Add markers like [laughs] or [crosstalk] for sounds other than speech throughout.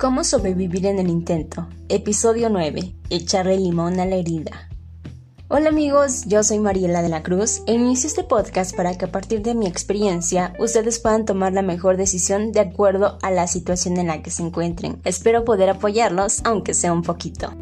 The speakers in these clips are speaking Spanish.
¿Cómo sobrevivir en el intento? Episodio 9. Echarle limón a la herida. Hola amigos, yo soy Mariela de la Cruz e inicio este podcast para que a partir de mi experiencia ustedes puedan tomar la mejor decisión de acuerdo a la situación en la que se encuentren. Espero poder apoyarlos, aunque sea un poquito.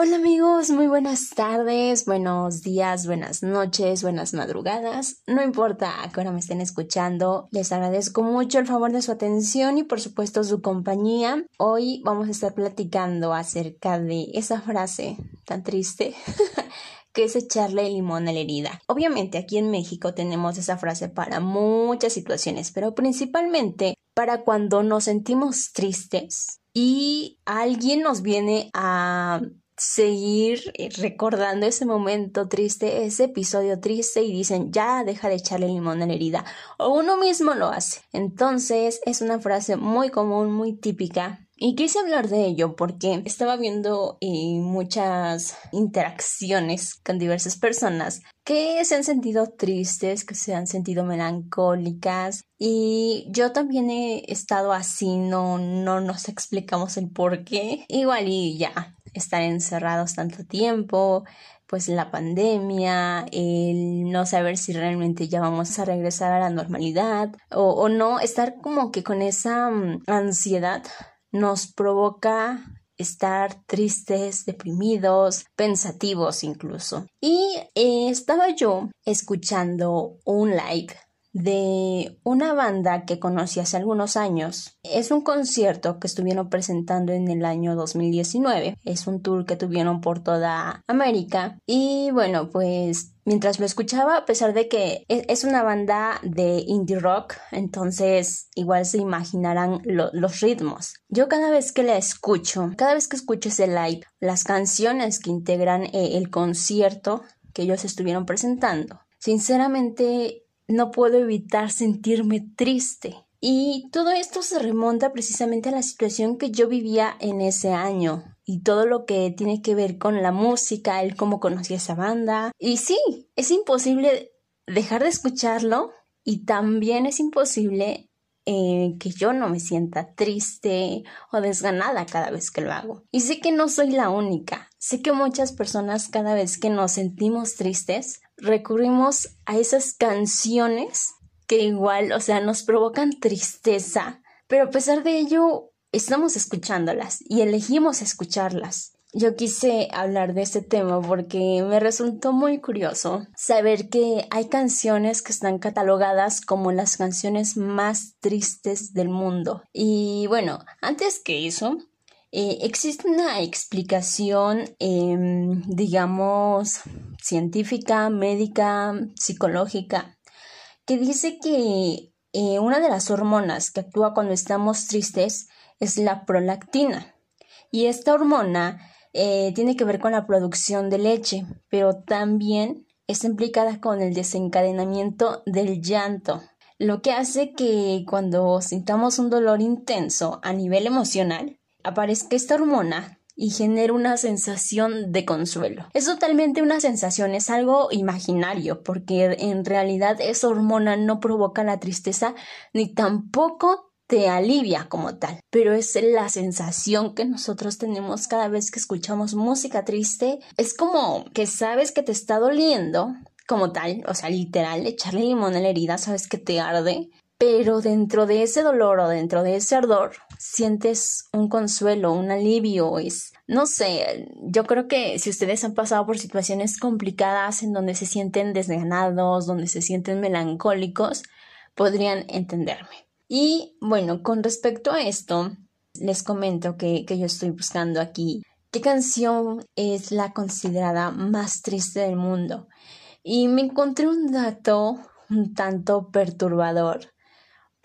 Hola amigos, muy buenas tardes, buenos días, buenas noches, buenas madrugadas. No importa a qué hora me estén escuchando, les agradezco mucho el favor de su atención y por supuesto su compañía. Hoy vamos a estar platicando acerca de esa frase tan triste [laughs] que es echarle limón a la herida. Obviamente aquí en México tenemos esa frase para muchas situaciones, pero principalmente para cuando nos sentimos tristes y alguien nos viene a seguir eh, recordando ese momento triste, ese episodio triste y dicen ya deja de echarle limón a la herida o uno mismo lo hace. Entonces es una frase muy común, muy típica y quise hablar de ello porque estaba viendo eh, muchas interacciones con diversas personas que se han sentido tristes, que se han sentido melancólicas y yo también he estado así, no, no nos explicamos el por qué. Igual y ya, estar encerrados tanto tiempo, pues la pandemia, el no saber si realmente ya vamos a regresar a la normalidad o, no, estar como que con esa mm, ansiedad nos provoca estar tristes, deprimidos, pensativos incluso. Y eh, estaba yo escuchando un live de una banda que conocí hace algunos años. Es un concierto que estuvieron presentando en el año 2019. Es un tour que tuvieron por toda América. Y bueno, pues mientras lo escuchaba, a pesar de que e-, es una banda de indie rock, entonces igual se imaginarán los ritmos. Yo cada vez que la escucho, cada vez que escucho ese live, las canciones que integran eh, el concierto que ellos estuvieron presentando, sinceramente no puedo evitar sentirme triste. Y todo esto se remonta precisamente a la situación que yo vivía en ese año y todo lo que tiene que ver con la música, el cómo conocí esa banda. Y sí, es imposible dejar de escucharlo y también es imposible eh, que yo no me sienta triste o desganada cada vez que lo hago. Y sé que no soy la única. Sé que muchas personas cada vez que nos sentimos tristes recurrimos a esas canciones que igual, o sea, nos provocan tristeza, pero a pesar de ello, estamos escuchándolas y elegimos escucharlas. Yo quise hablar de este tema porque me resultó muy curioso saber que hay canciones que están catalogadas como las canciones más tristes del mundo. Y bueno, antes que eso, eh, existe una explicación, em, digamos, científica, médica, psicológica, que dice que eh, una de las hormonas que actúa cuando estamos tristes es la prolactina. Y esta hormona eh, tiene que ver con la producción de leche, pero también está implicada con el desencadenamiento del llanto, lo que hace que cuando sintamos un dolor intenso a nivel emocional, aparezca esta hormona y genera una sensación de consuelo. Es totalmente una sensación, es algo imaginario, porque en realidad esa hormona no provoca la tristeza ni tampoco te alivia como tal, pero es la sensación que nosotros tenemos cada vez que escuchamos música triste. Es como que sabes que te está doliendo como tal, o sea, literal, echarle limón a la herida, sabes que te arde, pero dentro de ese dolor o dentro de ese ardor sientes un consuelo, un alivio, es, no sé, yo creo que si ustedes han pasado por situaciones complicadas en donde se sienten desganados, donde se sienten melancólicos, podrían entenderme. Y bueno, con respecto a esto, les comento que, que yo estoy buscando aquí qué canción es la considerada más triste del mundo. Y me encontré un dato un tanto perturbador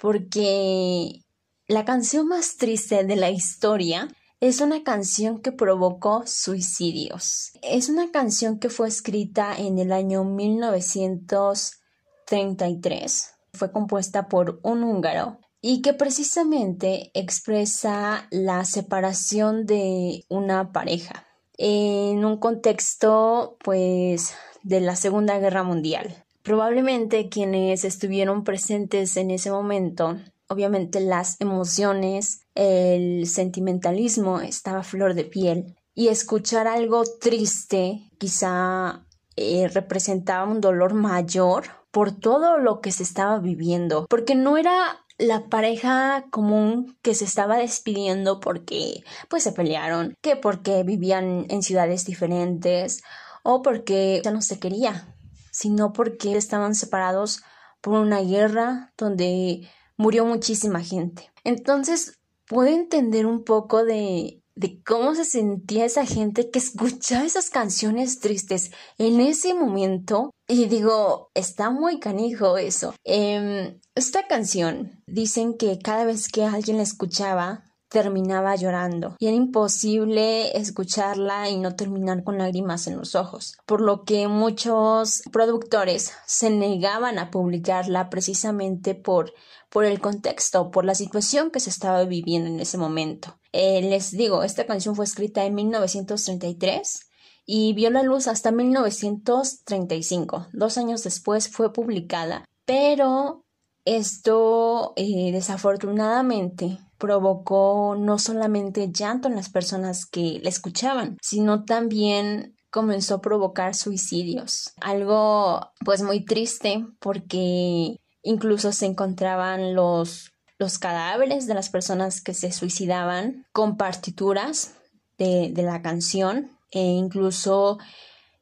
porque la canción más triste de la historia es una canción que provocó suicidios. Es una canción que fue escrita en el año 1933. Fue compuesta por un húngaro y que precisamente expresa la separación de una pareja en un contexto pues de la Segunda Guerra Mundial. Probablemente quienes estuvieron presentes en ese momento obviamente las emociones, el sentimentalismo estaba a flor de piel y escuchar algo triste quizá eh, representaba un dolor mayor por todo lo que se estaba viviendo, porque no era la pareja común que se estaba despidiendo porque pues se pelearon, que porque vivían en ciudades diferentes o porque ya no se quería, sino porque estaban separados por una guerra donde murió muchísima gente. Entonces, puedo entender un poco de de cómo se sentía esa gente que escuchaba esas canciones tristes en ese momento. Y digo, está muy canijo eso. Em, esta canción, dicen que cada vez que alguien la escuchaba, terminaba llorando y era imposible escucharla y no terminar con lágrimas en los ojos, por lo que muchos productores se negaban a publicarla precisamente por, por el contexto, por la situación que se estaba viviendo en ese momento. Eh, les digo, esta canción fue escrita en 1933 y vio la luz hasta 1935. Dos años después fue publicada, pero esto eh, desafortunadamente provocó no solamente llanto en las personas que la escuchaban, sino también comenzó a provocar suicidios. Algo pues muy triste porque incluso se encontraban los los cadáveres de las personas que se suicidaban con partituras de, la canción e incluso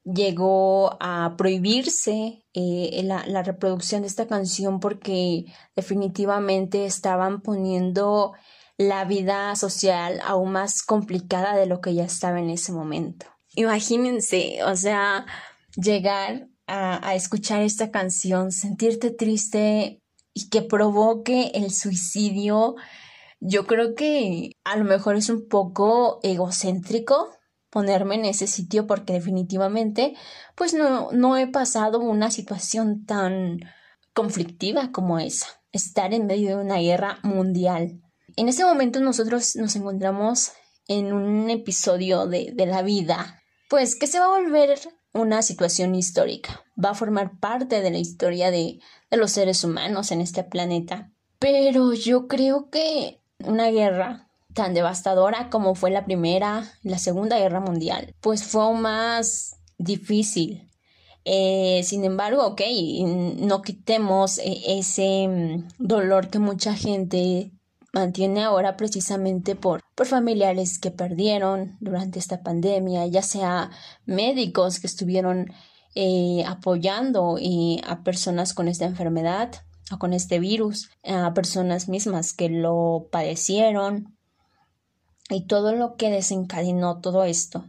llegó a prohibirse eh, la, la, reproducción de esta canción porque definitivamente estaban poniendo la vida social aún más complicada de lo que ya estaba en ese momento. Imagínense, o sea, llegar a, a escuchar esta canción, sentirte triste y que provoque el suicidio, yo creo que a lo mejor es un poco egocéntrico ponerme en ese sitio porque definitivamente pues no, no he pasado una situación tan conflictiva como esa, estar en medio de una guerra mundial. En ese momento nosotros nos encontramos en un episodio de, de la vida, pues que se va a volver una situación histórica, va a formar parte de la historia de, de los seres humanos en este planeta. Pero yo creo que una guerra tan devastadora como fue la primera, la segunda guerra mundial, pues fue más difícil. Eh, sin embargo, ok, no quitemos eh, ese mm, dolor que mucha gente mantiene ahora precisamente por, por familiares que perdieron durante esta pandemia, ya sea médicos que estuvieron eh, apoyando a personas con esta enfermedad o con este virus, a personas mismas que lo padecieron y todo lo que desencadenó todo esto.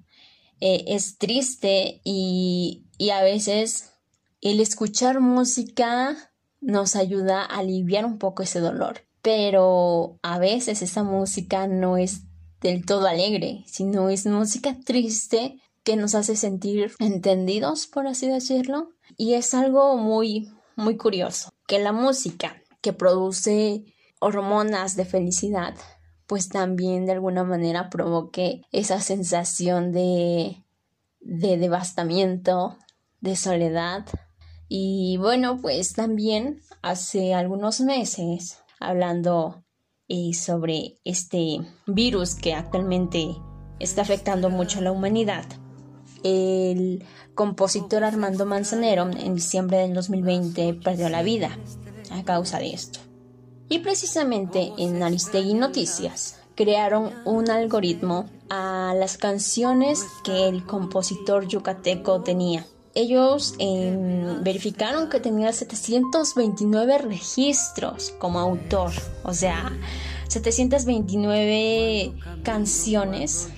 Eh, es triste y, y a veces el escuchar música nos ayuda a aliviar un poco ese dolor pero a veces esa música no es del todo alegre, sino es música triste que nos hace sentir entendidos, por así decirlo. Y es algo muy, muy curioso, que la música que produce hormonas de felicidad, pues también de alguna manera provoque esa sensación de, de devastamiento, de soledad. Y bueno, pues también hace algunos meses hablando eh, sobre este virus que actualmente está afectando mucho a la humanidad. El compositor Armando Manzanero en diciembre del 2020 perdió la vida a causa de esto. Y precisamente en Aristegui Noticias crearon un algoritmo a las canciones que el compositor yucateco tenía ellos em, verificaron que tenía 729 registros como autor, o sea, 729 canciones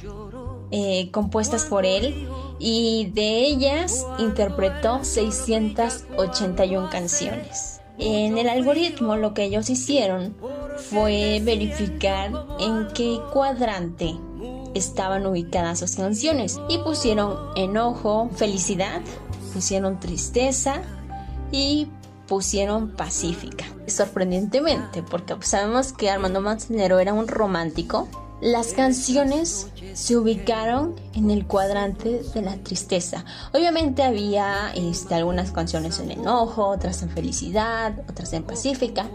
eh, compuestas por él y de ellas interpretó 681 canciones. En el algoritmo lo que ellos hicieron fue verificar en qué cuadrante estaban ubicadas sus canciones y pusieron enojo, felicidad, pusieron tristeza y pusieron pacífica. Sorprendentemente, porque sabemos que Armando Manzanero era un romántico, las canciones se ubicaron en el cuadrante de la tristeza. Obviamente había este, algunas canciones en enojo, otras en felicidad, otras en pacífica,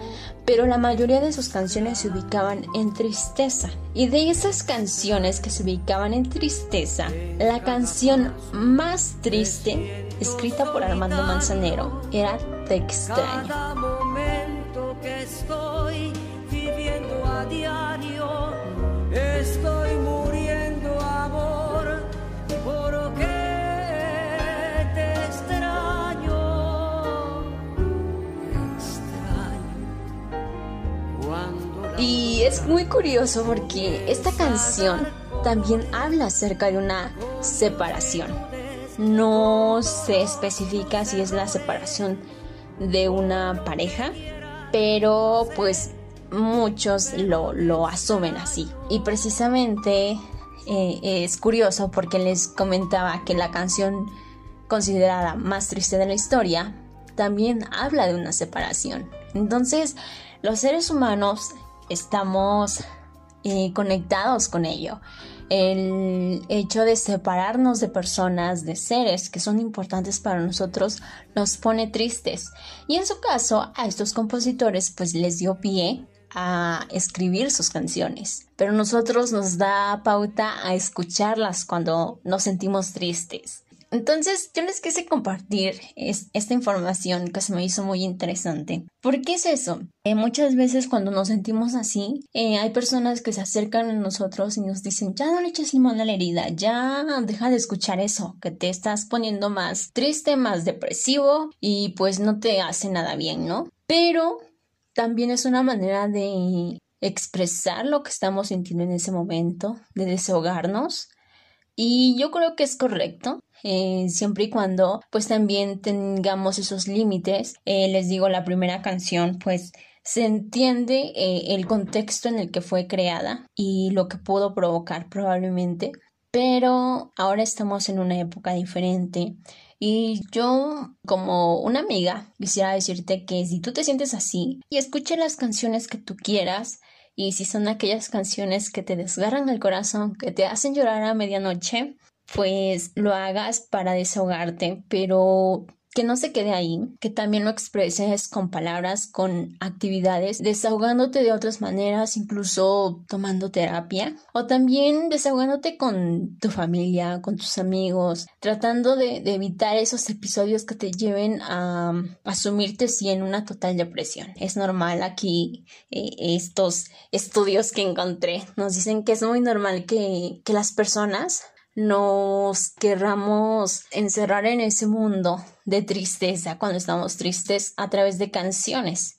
pero la mayoría de sus canciones se ubicaban en tristeza. Y de esas canciones que se ubicaban en tristeza, la canción más triste, escrita por Armando Manzanero, era Te extraño. Estoy muriendo, amor, porque te extraño. extraño. Y es muy curioso porque esta canción también habla acerca de una separación. No se especifica si es la separación de una pareja, pero pues muchos lo, asumen así. Y precisamente eh, es curioso porque les comentaba que la canción considerada más triste de la historia también habla de una separación. Entonces, los seres humanos estamos eh, conectados con ello. El hecho de separarnos de personas, de seres que son importantes para nosotros, nos pone tristes. Y en su caso, a estos compositores pues les dio pie a escribir sus canciones, pero nosotros nos da pauta a escucharlas cuando nos sentimos tristes. Entonces yo les quise compartir esta información que se me hizo muy interesante. ¿Por qué es eso? Eh, muchas veces cuando nos sentimos así, eh, hay personas que se acercan a nosotros y nos dicen, ya no le eches limón a la herida, ya deja de escuchar eso, que te estás poniendo más triste, más depresivo y pues no te hace nada bien, ¿no? Pero también es una manera de expresar lo que estamos sintiendo en ese momento, de desahogarnos. Y yo creo que es correcto, eh, siempre y cuando pues también tengamos esos límites. Eh, les digo, la primera canción pues se entiende eh, el contexto en el que fue creada y lo que pudo provocar probablemente. Pero ahora estamos en una época diferente. Y yo, como una amiga, quisiera decirte que si tú te sientes así y escuche las canciones que tú quieras, y si son aquellas canciones que te desgarran el corazón, que te hacen llorar a medianoche, pues lo hagas para desahogarte, pero que no se quede ahí, que también lo expreses con palabras, con actividades, desahogándote de otras maneras, incluso tomando terapia, o también desahogándote con tu familia, con tus amigos, tratando de, evitar esos episodios que te lleven a, asumirte si en una total depresión. Es normal aquí eh, estos estudios que encontré nos dicen que es muy normal que, que las personas nos querramos encerrar en ese mundo de tristeza cuando estamos tristes a través de canciones.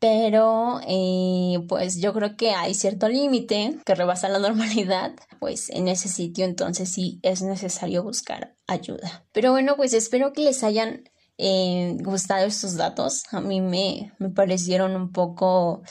Pero eh, pues yo creo que hay cierto límite que rebasa la [laughs] normalidad, pues en ese sitio entonces sí es necesario buscar ayuda. Pero bueno, pues espero que les hayan eh, gustado estos datos. A mí me, me parecieron un poco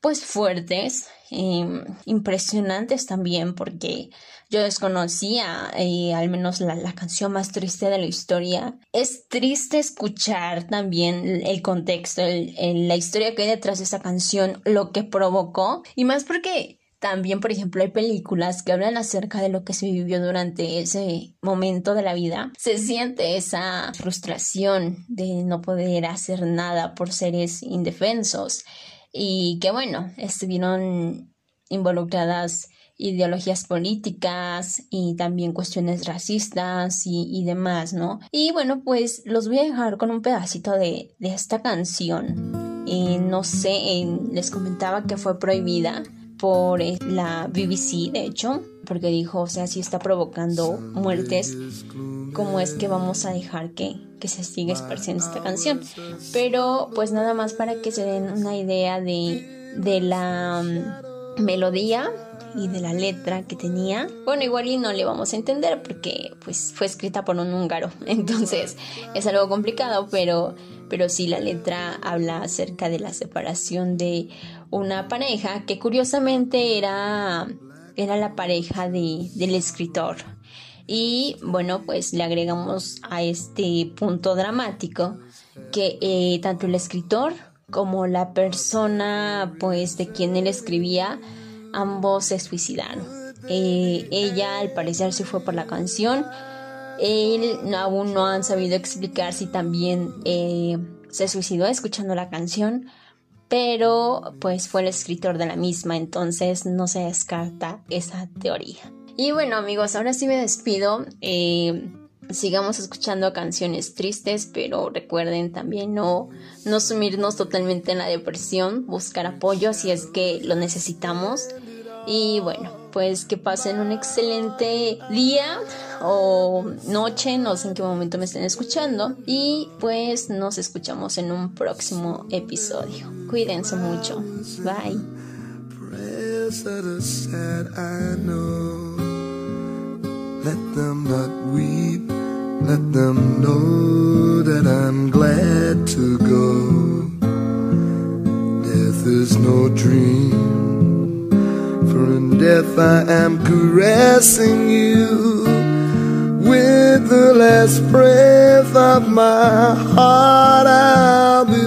pues fuertes, eh, impresionantes también porque yo desconocía eh, al menos la, canción más triste de la historia. Es triste escuchar también el contexto, la historia que hay detrás de esa canción, lo que provocó y más porque también, por ejemplo, hay películas que hablan acerca de lo que se vivió durante ese momento de la vida. Se siente esa frustración de no poder hacer nada por seres indefensos y que bueno, estuvieron involucradas ideologías políticas y también cuestiones racistas y, demás, ¿no? Y bueno, pues los voy a dejar con un pedacito de, esta canción. Eh, no sé, les comentaba que fue prohibida por eh, la BBC, de hecho, porque dijo, o sea, si está provocando muertes, ¿cómo es que vamos a dejar que, que se siga esparciendo esta canción? Pero pues nada más para que se den una idea de, de la mm, melodía y de la letra que tenía. Bueno, igual y no le vamos a entender porque pues fue escrita por un húngaro, [laughs] entonces es algo complicado, pero pero sí la letra habla acerca de la separación de una pareja que curiosamente era era la pareja de, del escritor. Y bueno, pues le agregamos a este punto dramático que eh, tanto el escritor como la persona pues de quien él escribía ambos se suicidaron. Eh, ella al parecer se fue por la canción. Él aún no han sabido explicar si también eh, se suicidó escuchando la canción, pero pues fue el escritor de la misma, entonces no se descarta esa teoría. Y bueno amigos, ahora sí me despido. Eh, sigamos escuchando canciones tristes, pero recuerden también no, no sumirnos totalmente en la depresión, buscar apoyo si es que lo necesitamos. Y bueno, pues que pasen un excelente día o noche, no sé en qué momento me estén escuchando. Y pues nos escuchamos en un próximo episodio. Cuídense mucho. Bye. Let them not weep, let them know that I'm glad to go. Death is no dream, for in death I am caressing you. The last breath of my heart, I'll be.